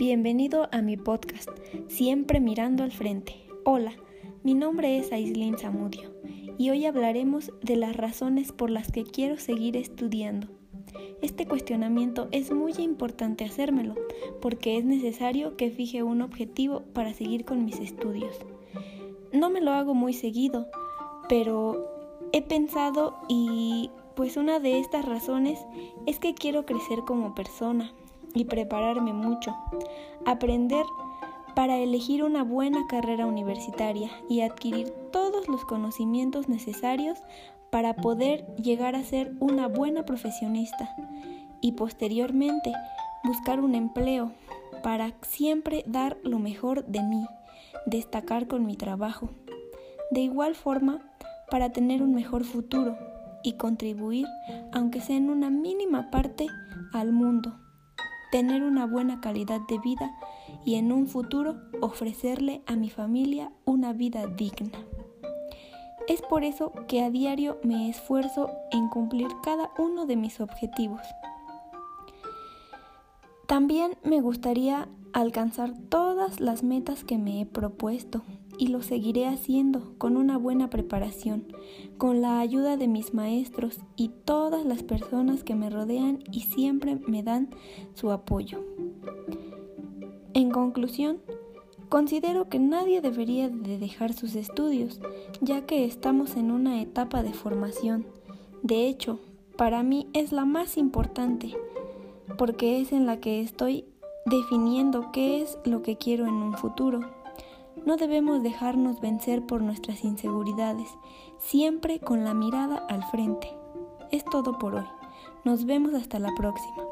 Bienvenido a mi podcast, Siempre mirando al frente. Hola, mi nombre es Aislin Zamudio y hoy hablaremos de las razones por las que quiero seguir estudiando. Este cuestionamiento es muy importante hacérmelo porque es necesario que fije un objetivo para seguir con mis estudios. No me lo hago muy seguido, pero he pensado y pues una de estas razones es que quiero crecer como persona y prepararme mucho, aprender para elegir una buena carrera universitaria y adquirir todos los conocimientos necesarios para poder llegar a ser una buena profesionista y posteriormente buscar un empleo para siempre dar lo mejor de mí, destacar con mi trabajo. De igual forma, para tener un mejor futuro y contribuir, aunque sea en una mínima parte, al mundo, tener una buena calidad de vida y en un futuro ofrecerle a mi familia una vida digna. Es por eso que a diario me esfuerzo en cumplir cada uno de mis objetivos. También me gustaría alcanzar todas las metas que me he propuesto y lo seguiré haciendo con una buena preparación, con la ayuda de mis maestros y todas las personas que me rodean y siempre me dan su apoyo. En conclusión, considero que nadie debería de dejar sus estudios, ya que estamos en una etapa de formación. De hecho, para mí es la más importante, porque es en la que estoy definiendo qué es lo que quiero en un futuro. No debemos dejarnos vencer por nuestras inseguridades, siempre con la mirada al frente. Es todo por hoy. Nos vemos hasta la próxima.